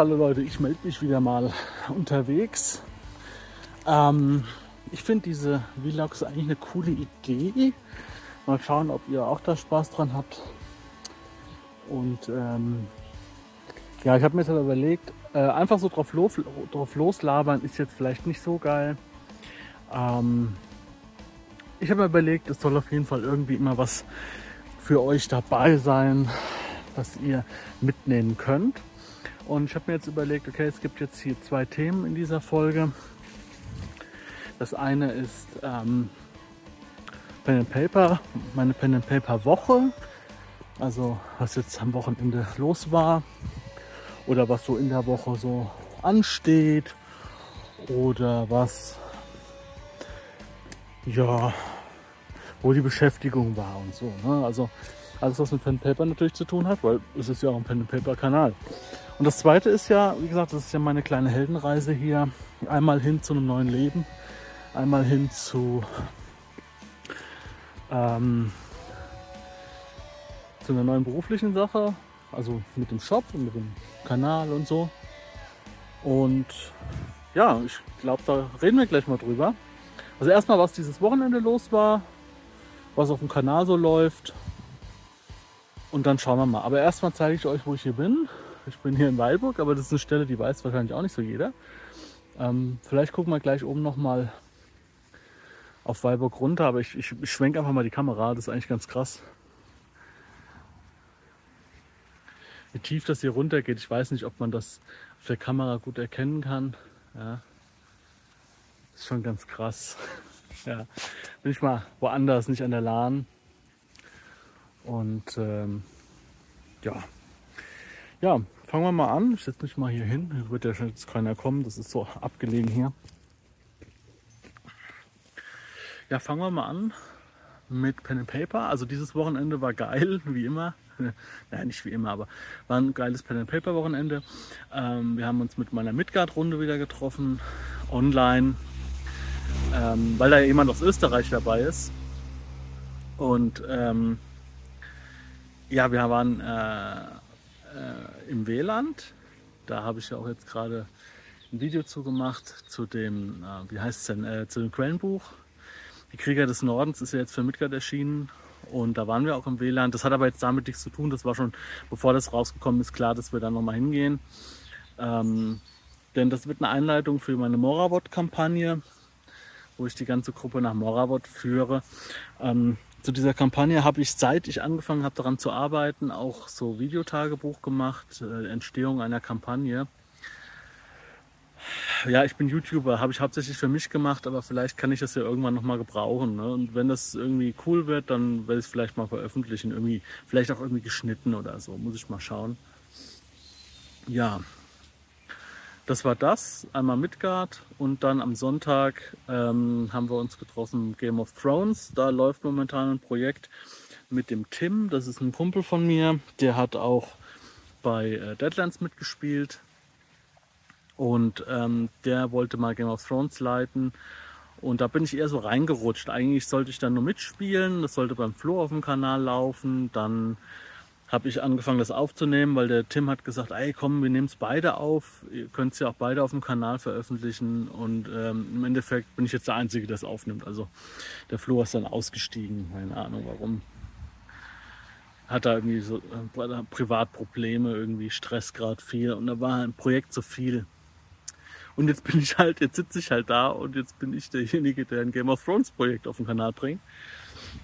Hallo Leute, ich melde mich wieder mal unterwegs. Ähm, ich finde diese Vlogs eigentlich eine coole Idee. Mal schauen, ob ihr auch da Spaß dran habt. Und ähm, ja, ich habe mir jetzt halt überlegt, äh, einfach so drauf, lo drauf loslabern ist jetzt vielleicht nicht so geil. Ähm, ich habe mir überlegt, es soll auf jeden Fall irgendwie immer was für euch dabei sein, was ihr mitnehmen könnt. Und ich habe mir jetzt überlegt, okay, es gibt jetzt hier zwei Themen in dieser Folge. Das eine ist ähm, Pen and Paper, meine Pen and Paper Woche. Also was jetzt am Wochenende los war oder was so in der Woche so ansteht oder was ja wo die Beschäftigung war und so. Ne? Also alles was mit Pen and Paper natürlich zu tun hat, weil es ist ja auch ein Pen and Paper Kanal. Und das zweite ist ja, wie gesagt, das ist ja meine kleine Heldenreise hier. Einmal hin zu einem neuen Leben, einmal hin zu, ähm, zu einer neuen beruflichen Sache, also mit dem Shop und mit dem Kanal und so. Und ja, ich glaube, da reden wir gleich mal drüber. Also erstmal, was dieses Wochenende los war, was auf dem Kanal so läuft. Und dann schauen wir mal. Aber erstmal zeige ich euch, wo ich hier bin. Ich bin hier in Weilburg, aber das ist eine Stelle, die weiß wahrscheinlich auch nicht so jeder. Ähm, vielleicht gucken wir gleich oben nochmal auf Weilburg runter, aber ich, ich, ich schwenke einfach mal die Kamera, das ist eigentlich ganz krass. Wie tief das hier runter geht, ich weiß nicht, ob man das auf der Kamera gut erkennen kann. Ja. ist schon ganz krass. ja. Bin ich mal woanders, nicht an der Lahn. Und ähm, ja, ja, fangen wir mal an. Ich setze mich mal hier hin. Hier wird ja schon jetzt keiner kommen. Das ist so abgelegen hier. Ja, fangen wir mal an mit Pen and Paper. Also dieses Wochenende war geil, wie immer. Nein, nicht wie immer, aber war ein geiles Pen and Paper Wochenende. Ähm, wir haben uns mit meiner Midgard-Runde wieder getroffen, online, ähm, weil da jemand aus Österreich dabei ist. Und ähm, ja, wir waren äh, äh, im Weland. Da habe ich ja auch jetzt gerade ein Video zu gemacht zu dem, äh, wie heißt es denn, äh, zu dem Quellenbuch. Die Krieger des Nordens ist ja jetzt für Midgard erschienen und da waren wir auch im WLAN. Das hat aber jetzt damit nichts zu tun. Das war schon, bevor das rausgekommen ist, klar, dass wir da nochmal hingehen. Ähm, denn das wird eine Einleitung für meine Moravot-Kampagne, wo ich die ganze Gruppe nach Moravot führe. Ähm, zu dieser Kampagne habe ich, seit ich angefangen habe daran zu arbeiten, auch so Videotagebuch gemacht, äh, Entstehung einer Kampagne. Ja, ich bin YouTuber, habe ich hauptsächlich für mich gemacht, aber vielleicht kann ich das ja irgendwann nochmal gebrauchen. Ne? Und wenn das irgendwie cool wird, dann werde ich es vielleicht mal veröffentlichen, irgendwie, vielleicht auch irgendwie geschnitten oder so, muss ich mal schauen. Ja, das war das, einmal Midgard und dann am Sonntag ähm, haben wir uns getroffen Game of Thrones. Da läuft momentan ein Projekt mit dem Tim, das ist ein Kumpel von mir, der hat auch bei äh, Deadlands mitgespielt und ähm, der wollte mal Game of Thrones leiten und da bin ich eher so reingerutscht. Eigentlich sollte ich dann nur mitspielen, das sollte beim Flo auf dem Kanal laufen, dann habe ich angefangen, das aufzunehmen, weil der Tim hat gesagt, ey komm, wir nehmen es beide auf. Ihr könnt es ja auch beide auf dem Kanal veröffentlichen. Und ähm, im Endeffekt bin ich jetzt der Einzige, der es aufnimmt. Also der Flo ist dann ausgestiegen, keine Ahnung warum. Hat da irgendwie so äh, Privatprobleme, irgendwie Stress gerade viel. Und da war ein Projekt zu viel. Und jetzt bin ich halt, jetzt sitze ich halt da und jetzt bin ich derjenige, der ein Game of Thrones Projekt auf den Kanal bringt.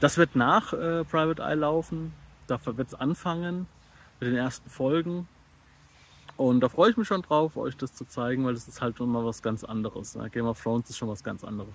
Das wird nach äh, Private Eye laufen da wird es anfangen mit den ersten Folgen. Und da freue ich mich schon drauf, euch das zu zeigen, weil das ist halt schon mal was ganz anderes. Game of Thrones ist schon was ganz anderes.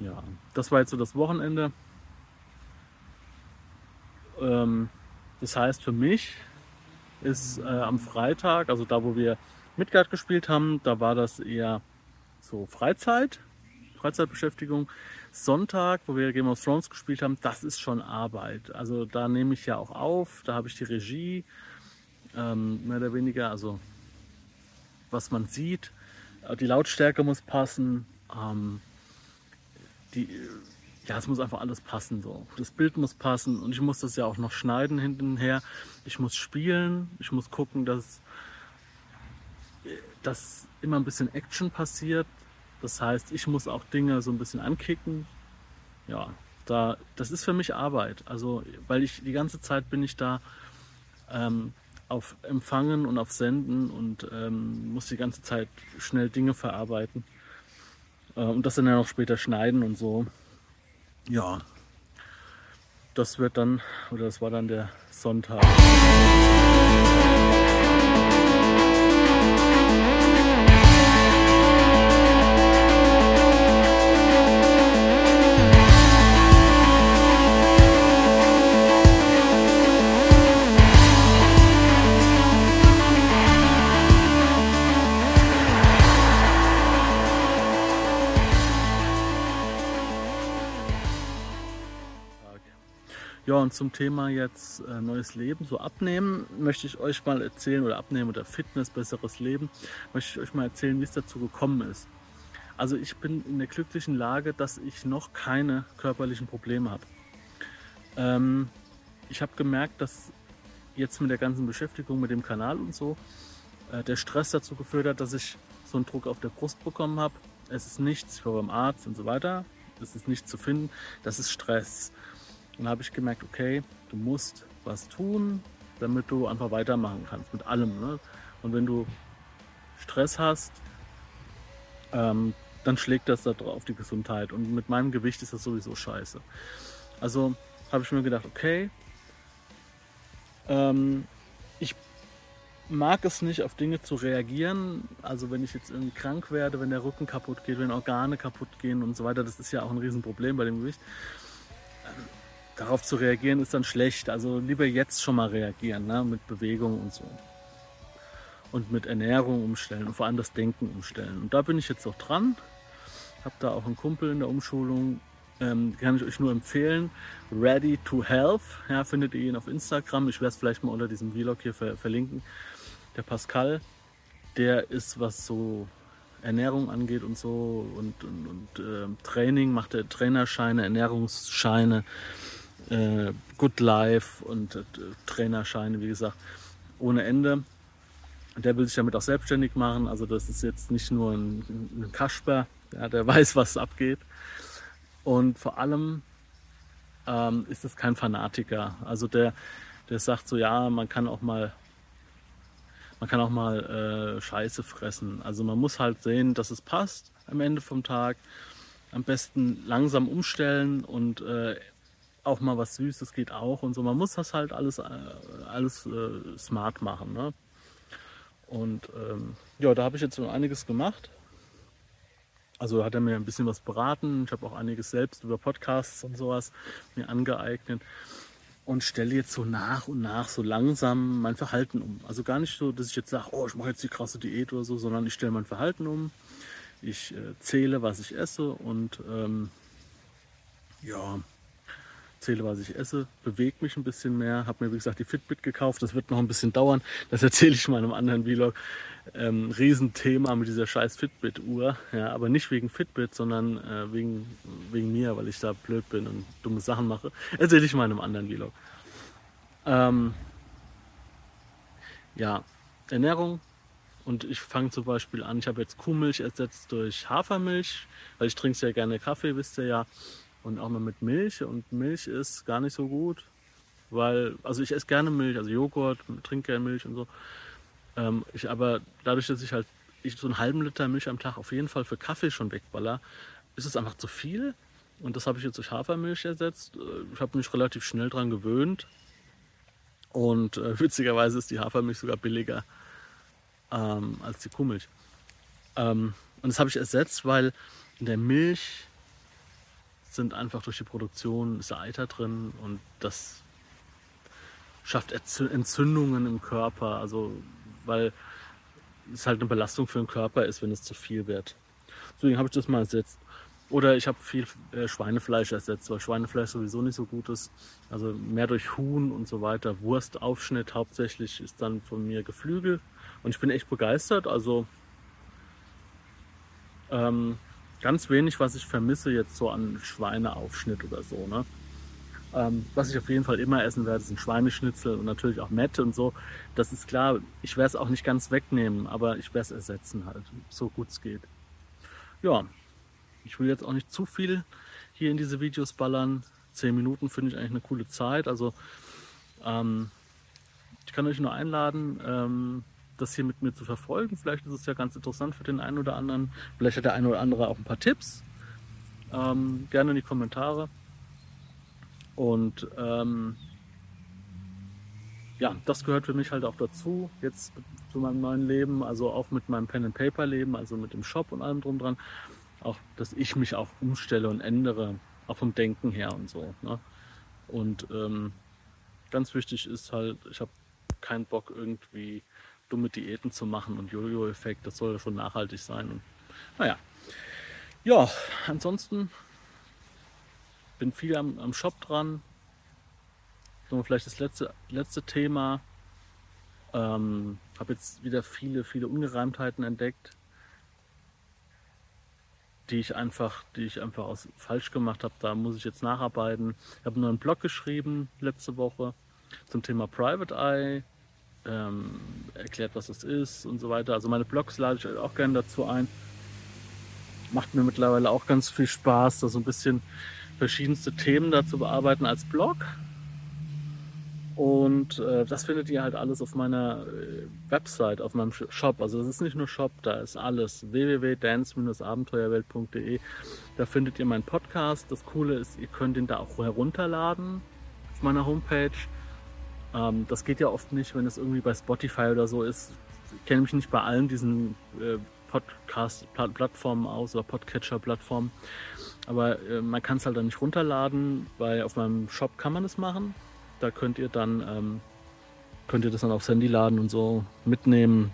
Ja, das war jetzt so das Wochenende. Ähm, das heißt für mich, ist äh, am Freitag, also da, wo wir Midgard gespielt haben, da war das eher so Freizeit, Freizeitbeschäftigung. Sonntag, wo wir Game of Thrones gespielt haben, das ist schon Arbeit. Also da nehme ich ja auch auf, da habe ich die Regie, ähm, mehr oder weniger, also was man sieht. Äh, die Lautstärke muss passen. Ähm, die, ja, es muss einfach alles passen. So. Das Bild muss passen und ich muss das ja auch noch schneiden hintenher. Ich muss spielen, ich muss gucken, dass, dass immer ein bisschen Action passiert. Das heißt, ich muss auch Dinge so ein bisschen ankicken. Ja, da, das ist für mich Arbeit. Also, weil ich die ganze Zeit bin ich da ähm, auf Empfangen und auf Senden und ähm, muss die ganze Zeit schnell Dinge verarbeiten. Äh, und das dann ja noch später schneiden und so. Ja, das wird dann, oder das war dann der Sonntag. Ja, und zum Thema jetzt äh, neues Leben, so abnehmen, möchte ich euch mal erzählen, oder abnehmen oder Fitness, besseres Leben, möchte ich euch mal erzählen, wie es dazu gekommen ist. Also ich bin in der glücklichen Lage, dass ich noch keine körperlichen Probleme habe. Ähm, ich habe gemerkt, dass jetzt mit der ganzen Beschäftigung mit dem Kanal und so, äh, der Stress dazu geführt hat, dass ich so einen Druck auf der Brust bekommen habe. Es ist nichts, ich war beim Arzt und so weiter. Es ist nichts zu finden. Das ist Stress. Und habe ich gemerkt, okay, du musst was tun, damit du einfach weitermachen kannst mit allem. Ne? Und wenn du Stress hast, ähm, dann schlägt das da auf die Gesundheit. Und mit meinem Gewicht ist das sowieso scheiße. Also habe ich mir gedacht, okay, ähm, ich mag es nicht, auf Dinge zu reagieren. Also wenn ich jetzt irgendwie krank werde, wenn der Rücken kaputt geht, wenn Organe kaputt gehen und so weiter, das ist ja auch ein Riesenproblem bei dem Gewicht darauf zu reagieren ist dann schlecht. Also lieber jetzt schon mal reagieren, ne? mit Bewegung und so. Und mit Ernährung umstellen und vor allem das Denken umstellen. Und da bin ich jetzt auch dran. Habe da auch einen Kumpel in der Umschulung, ähm, kann ich euch nur empfehlen. Ready to Health, ja, findet ihr ihn auf Instagram. Ich werde es vielleicht mal unter diesem Vlog hier ver verlinken. Der Pascal, der ist, was so Ernährung angeht und so und, und, und äh, Training, macht er Trainerscheine, Ernährungsscheine äh, Good Life und äh, Trainerscheine, wie gesagt, ohne Ende. Der will sich damit auch selbstständig machen. Also das ist jetzt nicht nur ein, ein Kasper, ja, der weiß, was abgeht. Und vor allem ähm, ist es kein Fanatiker. Also der, der sagt so, ja, man kann auch mal man kann auch mal äh, Scheiße fressen. Also man muss halt sehen, dass es passt am Ende vom Tag. Am besten langsam umstellen und äh, auch mal was Süßes geht auch und so. Man muss das halt alles, äh, alles äh, smart machen. Ne? Und ähm, ja, da habe ich jetzt so einiges gemacht. Also hat er mir ein bisschen was beraten. Ich habe auch einiges selbst über Podcasts und sowas mir angeeignet und stelle jetzt so nach und nach so langsam mein Verhalten um. Also gar nicht so, dass ich jetzt sage, oh, ich mache jetzt die krasse Diät oder so, sondern ich stelle mein Verhalten um. Ich äh, zähle, was ich esse und ähm, ja, zähle, was ich esse, bewege mich ein bisschen mehr, habe mir wie gesagt die Fitbit gekauft, das wird noch ein bisschen dauern, das erzähle ich mal in einem anderen Vlog. Ähm, Riesenthema mit dieser scheiß Fitbit-Uhr, ja, aber nicht wegen Fitbit, sondern äh, wegen, wegen mir, weil ich da blöd bin und dumme Sachen mache, erzähle ich mal in einem anderen Vlog. Ähm, ja, Ernährung, und ich fange zum Beispiel an, ich habe jetzt Kuhmilch ersetzt durch Hafermilch, weil ich trinke sehr gerne Kaffee, wisst ihr ja und auch mal mit Milch. Und Milch ist gar nicht so gut, weil, also ich esse gerne Milch, also Joghurt, trinke gerne Milch und so. Ähm, ich aber dadurch, dass ich halt ich so einen halben Liter Milch am Tag auf jeden Fall für Kaffee schon wegballer, ist es einfach zu viel. Und das habe ich jetzt durch Hafermilch ersetzt. Äh, ich habe mich relativ schnell dran gewöhnt. Und äh, witzigerweise ist die Hafermilch sogar billiger ähm, als die Kuhmilch. Ähm, und das habe ich ersetzt, weil in der Milch sind einfach durch die Produktion ist Eiter drin und das schafft Entzündungen im Körper, also weil es halt eine Belastung für den Körper ist, wenn es zu viel wird. Deswegen habe ich das mal ersetzt. Oder ich habe viel äh, Schweinefleisch ersetzt, weil Schweinefleisch sowieso nicht so gut ist. Also mehr durch Huhn und so weiter. Wurstaufschnitt hauptsächlich ist dann von mir Geflügel. Und ich bin echt begeistert. Also ähm, ganz wenig, was ich vermisse jetzt so an Schweineaufschnitt oder so. Ne? Ähm, was ich auf jeden Fall immer essen werde, sind Schweineschnitzel und natürlich auch Mette und so. Das ist klar. Ich werde es auch nicht ganz wegnehmen, aber ich werde es ersetzen halt, so gut es geht. Ja, ich will jetzt auch nicht zu viel hier in diese Videos ballern. Zehn Minuten finde ich eigentlich eine coole Zeit. Also ähm, ich kann euch nur einladen, ähm, das hier mit mir zu verfolgen. Vielleicht ist es ja ganz interessant für den einen oder anderen. Vielleicht hat der eine oder andere auch ein paar Tipps. Ähm, gerne in die Kommentare. Und ähm, ja, das gehört für mich halt auch dazu, jetzt zu meinem neuen Leben, also auch mit meinem Pen and Paper Leben, also mit dem Shop und allem drum dran auch, dass ich mich auch umstelle und ändere, auch vom Denken her und so. Ne? Und ähm, ganz wichtig ist halt, ich habe keinen Bock irgendwie dumme Diäten zu machen und Jojo-Effekt, das soll schon nachhaltig sein. Und naja, ja, ansonsten bin viel am, am Shop dran. So, vielleicht das letzte, letzte Thema. Ähm, habe jetzt wieder viele, viele Ungereimtheiten entdeckt die ich einfach, die ich einfach aus, falsch gemacht habe. Da muss ich jetzt nacharbeiten. Ich habe einen Blog geschrieben letzte Woche zum Thema Private Eye, ähm, erklärt, was das ist und so weiter. Also meine Blogs lade ich auch gerne dazu ein. Macht mir mittlerweile auch ganz viel Spaß, da so ein bisschen verschiedenste Themen dazu bearbeiten als Blog. Und äh, das findet ihr halt alles auf meiner äh, Website, auf meinem Shop. Also das ist nicht nur Shop, da ist alles. www.dance-abenteuerwelt.de. Da findet ihr meinen Podcast. Das Coole ist, ihr könnt ihn da auch herunterladen auf meiner Homepage. Ähm, das geht ja oft nicht, wenn es irgendwie bei Spotify oder so ist. Ich kenne mich nicht bei allen diesen äh, Podcast-Plattformen aus oder Podcatcher-Plattformen. Aber äh, man kann es halt dann nicht runterladen, weil auf meinem Shop kann man es machen. Da könnt ihr dann ähm, könnt ihr das dann aufs Handy laden und so mitnehmen.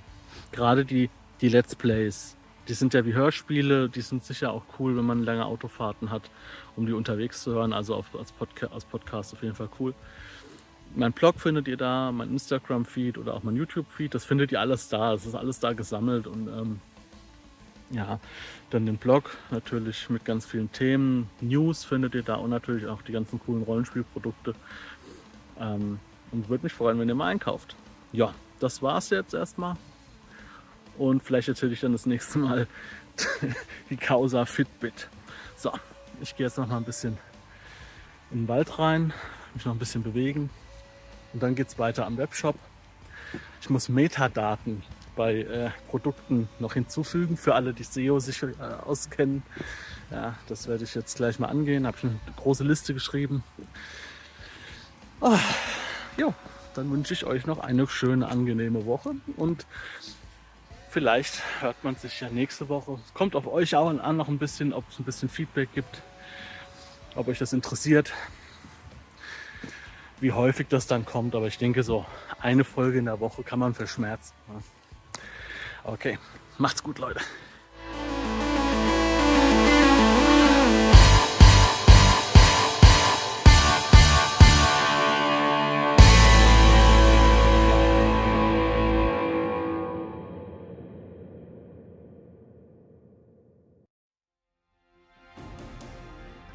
Gerade die, die Let's Plays, die sind ja wie Hörspiele, die sind sicher auch cool, wenn man lange Autofahrten hat, um die unterwegs zu hören. Also auf, als, Podca als Podcast auf jeden Fall cool. Mein Blog findet ihr da, mein Instagram-Feed oder auch mein YouTube-Feed, das findet ihr alles da. Es ist alles da gesammelt und ähm, ja, dann den Blog natürlich mit ganz vielen Themen. News findet ihr da und natürlich auch die ganzen coolen Rollenspielprodukte. Ähm, und würde mich freuen, wenn ihr mal einkauft. Ja, das war's jetzt erstmal. Und vielleicht erzähle ich dann das nächste Mal die Causa Fitbit. So, ich gehe jetzt noch mal ein bisschen in den Wald rein, mich noch ein bisschen bewegen. Und dann geht es weiter am Webshop. Ich muss Metadaten bei äh, Produkten noch hinzufügen für alle, die SEO sich äh, auskennen. Ja, das werde ich jetzt gleich mal angehen. Habe schon eine große Liste geschrieben. Oh, jo, dann wünsche ich euch noch eine schöne, angenehme Woche und vielleicht hört man sich ja nächste Woche. Es kommt auf euch auch an, noch ein bisschen, ob es ein bisschen Feedback gibt, ob euch das interessiert, wie häufig das dann kommt. Aber ich denke, so eine Folge in der Woche kann man verschmerzen. Okay, macht's gut, Leute.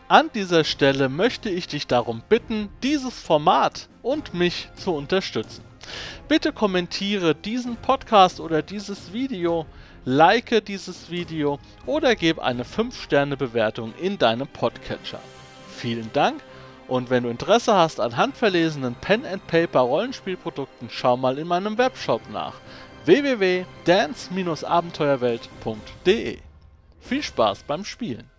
An dieser Stelle möchte ich dich darum bitten, dieses Format und mich zu unterstützen. Bitte kommentiere diesen Podcast oder dieses Video, like dieses Video oder gebe eine 5-Sterne-Bewertung in deinem Podcatcher. Vielen Dank und wenn du Interesse hast an handverlesenen Pen-and-Paper-Rollenspielprodukten, schau mal in meinem Webshop nach www.dance-abenteuerwelt.de. Viel Spaß beim Spielen!